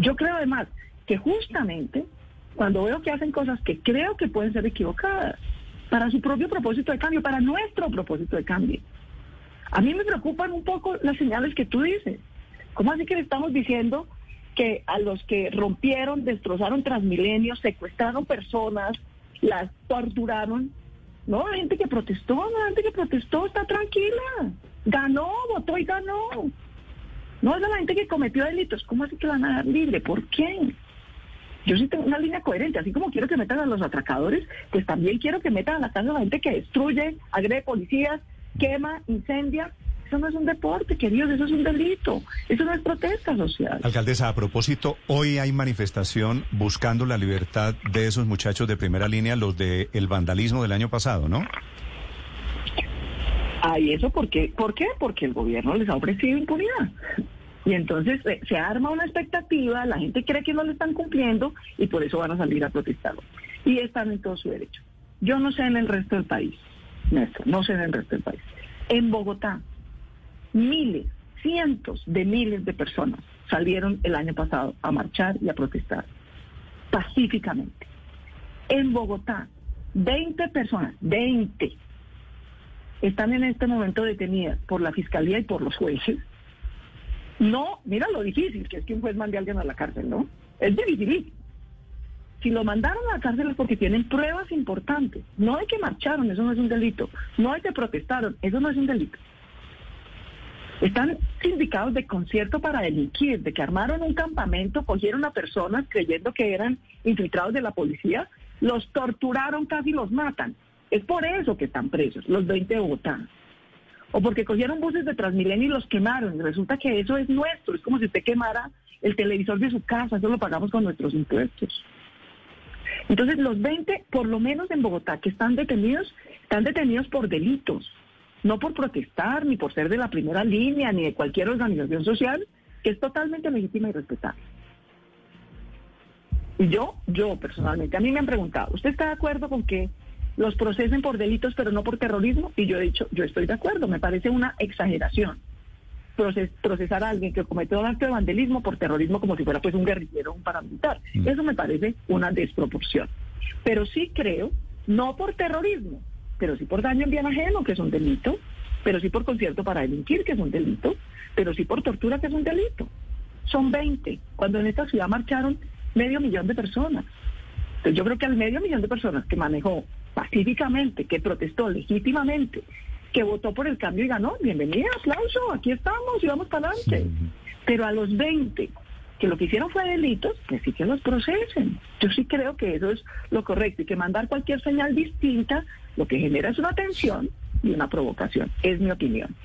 Yo creo además que justamente cuando veo que hacen cosas que creo que pueden ser equivocadas, para su propio propósito de cambio, para nuestro propósito de cambio. A mí me preocupan un poco las señales que tú dices. ¿Cómo así que le estamos diciendo que a los que rompieron, destrozaron transmilenios, secuestraron personas, las torturaron? No, la gente que protestó, la gente que protestó está tranquila. Ganó, votó y ganó. No es la gente que cometió delitos. ¿Cómo así que la van a dar libre? ¿Por qué? Yo sí tengo una línea coherente, así como quiero que metan a los atracadores, pues también quiero que metan a la casa a la gente que destruye, agrede policías, quema, incendia. Eso no es un deporte, queridos, eso es un delito. Eso no es protesta social. Alcaldesa, a propósito, hoy hay manifestación buscando la libertad de esos muchachos de primera línea, los del el vandalismo del año pasado, ¿no? Ay, ¿eso por qué? ¿Por qué? Porque el gobierno les ha ofrecido impunidad. Y entonces eh, se arma una expectativa, la gente cree que no le están cumpliendo y por eso van a salir a protestar. Y están en todo su derecho. Yo no sé en el resto del país, Néstor, no sé en el resto del país. En Bogotá, miles, cientos de miles de personas salieron el año pasado a marchar y a protestar pacíficamente. En Bogotá, 20 personas, 20, están en este momento detenidas por la Fiscalía y por los jueces no, mira lo difícil que es que un juez mande a alguien a la cárcel, ¿no? Es difícil. Si lo mandaron a la cárcel es porque tienen pruebas importantes. No hay que marcharon, eso no es un delito. No hay que protestaron, eso no es un delito. Están sindicados de concierto para delinquir, de que armaron un campamento, cogieron a personas creyendo que eran infiltrados de la policía, los torturaron, casi los matan. Es por eso que están presos, los 20 de Bogotá o porque cogieron buses de Transmilenio y los quemaron. Resulta que eso es nuestro, es como si usted quemara el televisor de su casa, eso lo pagamos con nuestros impuestos. Entonces, los 20, por lo menos en Bogotá, que están detenidos, están detenidos por delitos, no por protestar, ni por ser de la primera línea, ni de cualquier organización social, que es totalmente legítima y respetable. Y yo, yo personalmente, a mí me han preguntado, ¿usted está de acuerdo con que los procesen por delitos, pero no por terrorismo. Y yo he dicho, yo estoy de acuerdo, me parece una exageración procesar a alguien que cometió un acto de vandalismo por terrorismo como si fuera pues un guerrillero o un paramilitar. Mm. Eso me parece una desproporción. Pero sí creo, no por terrorismo, pero sí por daño en bien ajeno, que es un delito, pero sí por concierto para delinquir, que es un delito, pero sí por tortura, que es un delito. Son 20, cuando en esta ciudad marcharon medio millón de personas. Entonces yo creo que al medio millón de personas que manejó pacíficamente, que protestó legítimamente, que votó por el cambio y ganó, bienvenida, aplauso, aquí estamos y vamos para adelante. Pero a los 20 que lo que hicieron fue delitos, que sí que los procesen. Yo sí creo que eso es lo correcto y que mandar cualquier señal distinta lo que genera es una tensión y una provocación, es mi opinión.